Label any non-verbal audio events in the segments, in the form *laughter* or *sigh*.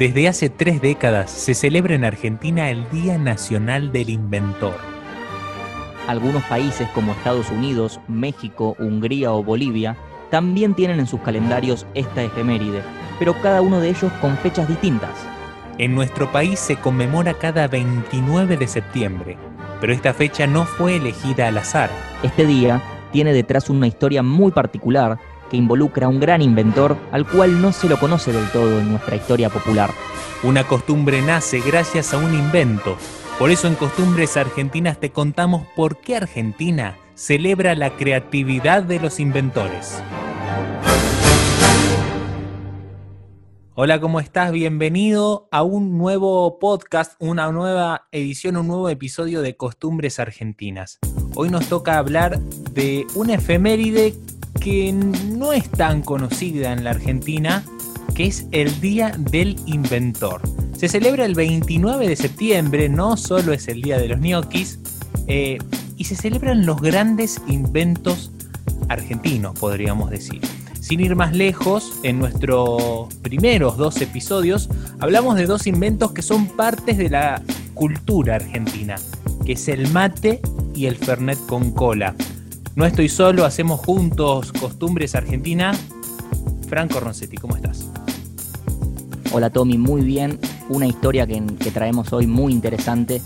Desde hace tres décadas se celebra en Argentina el Día Nacional del Inventor. Algunos países como Estados Unidos, México, Hungría o Bolivia también tienen en sus calendarios esta efeméride, pero cada uno de ellos con fechas distintas. En nuestro país se conmemora cada 29 de septiembre, pero esta fecha no fue elegida al azar. Este día tiene detrás una historia muy particular que involucra a un gran inventor al cual no se lo conoce del todo en nuestra historia popular. Una costumbre nace gracias a un invento. Por eso en Costumbres Argentinas te contamos por qué Argentina celebra la creatividad de los inventores. Hola, ¿cómo estás? Bienvenido a un nuevo podcast, una nueva edición, un nuevo episodio de Costumbres Argentinas. Hoy nos toca hablar de una efeméride que no es tan conocida en la Argentina, que es el Día del Inventor. Se celebra el 29 de septiembre, no solo es el Día de los ñoquis, eh, y se celebran los grandes inventos argentinos, podríamos decir. Sin ir más lejos, en nuestros primeros dos episodios hablamos de dos inventos que son partes de la cultura argentina, que es el mate y el fernet con cola. No estoy solo, hacemos juntos Costumbres Argentina. Franco Roncetti, ¿cómo estás? Hola Tommy, muy bien. Una historia que, que traemos hoy muy interesante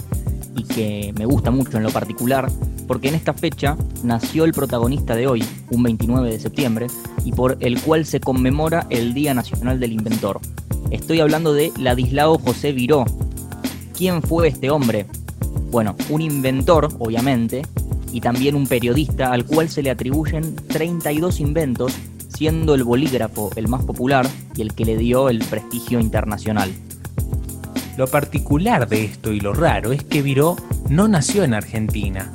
y que me gusta mucho en lo particular, porque en esta fecha nació el protagonista de hoy, un 29 de septiembre, y por el cual se conmemora el Día Nacional del Inventor. Estoy hablando de Ladislao José Viró. ¿Quién fue este hombre? Bueno, un inventor, obviamente, y también un periodista al cual se le atribuyen 32 inventos, siendo el bolígrafo el más popular y el que le dio el prestigio internacional. Lo particular de esto y lo raro es que Viró no nació en Argentina,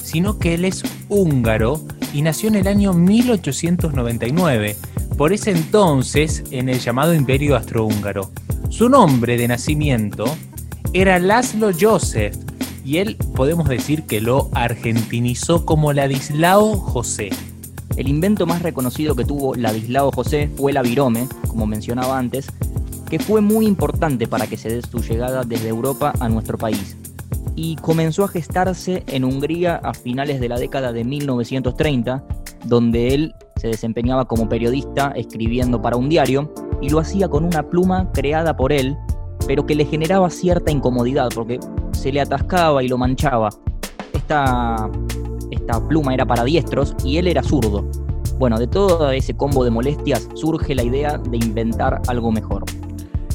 sino que él es húngaro y nació en el año 1899, por ese entonces en el llamado Imperio Astrohúngaro. Su nombre de nacimiento era Laszlo Joseph y él podemos decir que lo argentinizó como Ladislao José. El invento más reconocido que tuvo Ladislao José fue la virome, como mencionaba antes, que fue muy importante para que se dé su llegada desde Europa a nuestro país. Y comenzó a gestarse en Hungría a finales de la década de 1930, donde él se desempeñaba como periodista escribiendo para un diario y lo hacía con una pluma creada por él, pero que le generaba cierta incomodidad porque se le atascaba y lo manchaba. Esta, esta pluma era para diestros y él era zurdo. Bueno, de todo ese combo de molestias surge la idea de inventar algo mejor.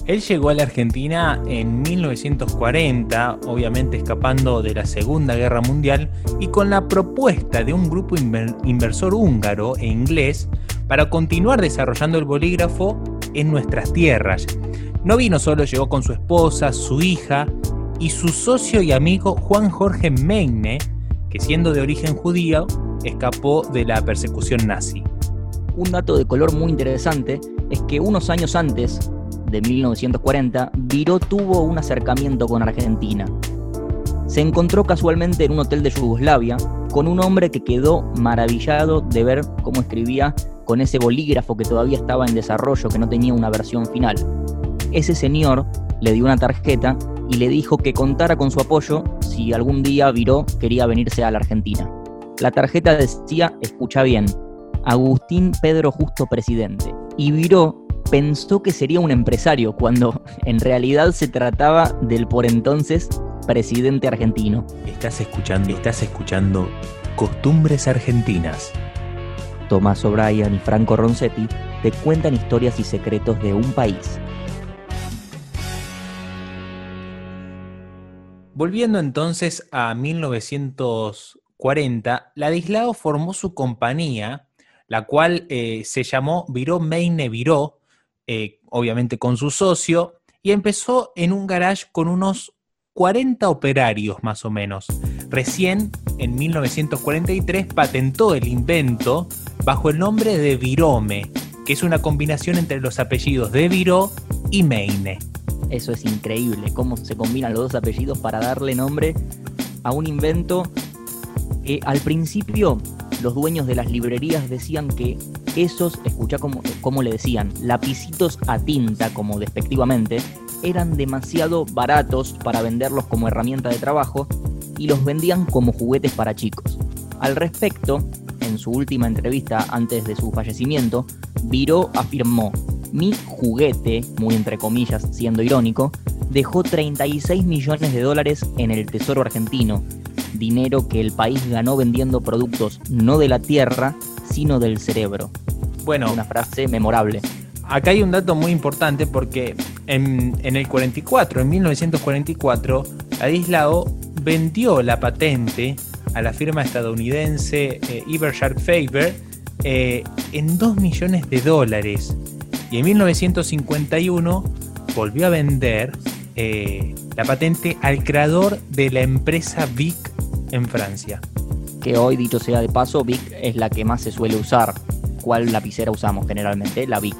Él llegó a la Argentina en 1940, obviamente escapando de la Segunda Guerra Mundial, y con la propuesta de un grupo inversor húngaro e inglés para continuar desarrollando el bolígrafo en nuestras tierras. No vino solo, llegó con su esposa, su hija y su socio y amigo Juan Jorge Meine, que siendo de origen judío, escapó de la persecución nazi. Un dato de color muy interesante es que unos años antes, de 1940, Viró tuvo un acercamiento con Argentina. Se encontró casualmente en un hotel de Yugoslavia con un hombre que quedó maravillado de ver cómo escribía con ese bolígrafo que todavía estaba en desarrollo, que no tenía una versión final. Ese señor le dio una tarjeta y le dijo que contara con su apoyo si algún día Viró quería venirse a la Argentina. La tarjeta decía, escucha bien, Agustín Pedro Justo Presidente. Y Viró pensó que sería un empresario cuando *laughs* en realidad se trataba del por entonces presidente argentino. Estás escuchando, estás escuchando Costumbres Argentinas. Tomás O'Brien y Franco Roncetti te cuentan historias y secretos de un país. Volviendo entonces a 1940, Ladislao formó su compañía, la cual eh, se llamó Viró Meine Viró, eh, obviamente con su socio, y empezó en un garage con unos 40 operarios más o menos. Recién, en 1943, patentó el invento bajo el nombre de Virome, que es una combinación entre los apellidos de Viró y Meine. Eso es increíble, cómo se combinan los dos apellidos para darle nombre a un invento que al principio los dueños de las librerías decían que esos, escucha cómo, le decían, lapicitos a tinta, como despectivamente, eran demasiado baratos para venderlos como herramienta de trabajo y los vendían como juguetes para chicos. Al respecto, en su última entrevista antes de su fallecimiento, Viró afirmó, mi juguete, muy entre comillas siendo irónico, dejó 36 millones de dólares en el Tesoro argentino, dinero que el país ganó vendiendo productos no de la tierra, sino del cerebro. Bueno, una frase memorable. Acá hay un dato muy importante porque en, el 44, en 1944, Ladislao vendió la patente a la firma estadounidense eh, Faber eh, en 2 millones de dólares. Y en 1951 volvió a vender eh, la patente al creador de la empresa Vic en Francia. Que hoy, dicho sea de paso, Vic es la que más se suele usar. ¿Cuál lapicera usamos generalmente? La Vic.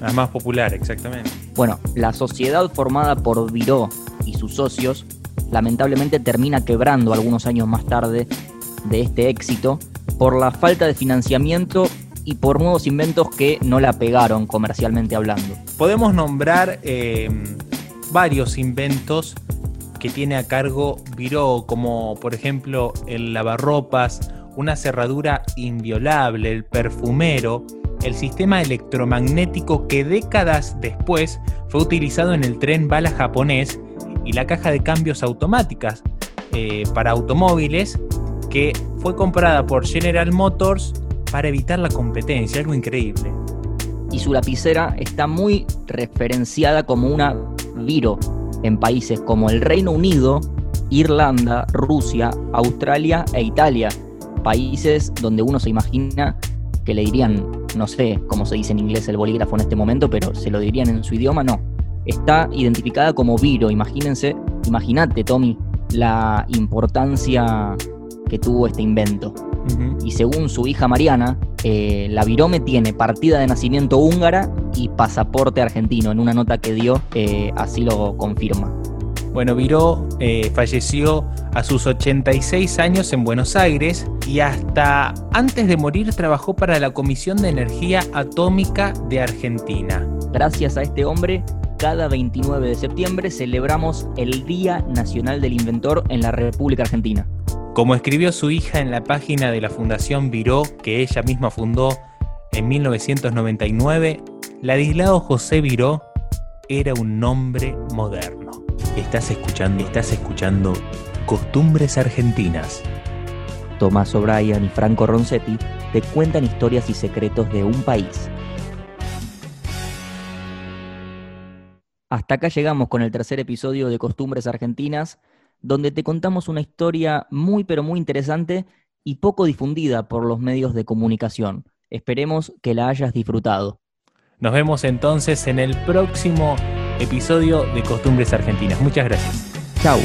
La más popular, exactamente. Bueno, la sociedad formada por Viró y sus socios lamentablemente termina quebrando algunos años más tarde de este éxito por la falta de financiamiento y por nuevos inventos que no la pegaron comercialmente hablando. Podemos nombrar eh, varios inventos que tiene a cargo Viró, como por ejemplo el lavarropas, una cerradura inviolable, el perfumero, el sistema electromagnético que décadas después fue utilizado en el tren bala japonés y la caja de cambios automáticas eh, para automóviles que fue comprada por General Motors para evitar la competencia, algo increíble. Y su lapicera está muy referenciada como una Viro en países como el Reino Unido, Irlanda, Rusia, Australia e Italia, países donde uno se imagina que le dirían, no sé cómo se dice en inglés el bolígrafo en este momento, pero se lo dirían en su idioma, no. Está identificada como Viro, imagínense, imagínate Tommy, la importancia que tuvo este invento. Y según su hija Mariana, eh, la Virome tiene partida de nacimiento húngara y pasaporte argentino. En una nota que dio, eh, así lo confirma. Bueno, Viró eh, falleció a sus 86 años en Buenos Aires y hasta antes de morir trabajó para la Comisión de Energía Atómica de Argentina. Gracias a este hombre, cada 29 de septiembre celebramos el Día Nacional del Inventor en la República Argentina. Como escribió su hija en la página de la Fundación Viró, que ella misma fundó en 1999, Ladislao José Viró era un nombre moderno. Estás escuchando, estás escuchando Costumbres Argentinas. Tomás O'Brien y Franco Roncetti te cuentan historias y secretos de un país. Hasta acá llegamos con el tercer episodio de Costumbres Argentinas donde te contamos una historia muy pero muy interesante y poco difundida por los medios de comunicación. Esperemos que la hayas disfrutado. Nos vemos entonces en el próximo episodio de Costumbres Argentinas. Muchas gracias. Chao.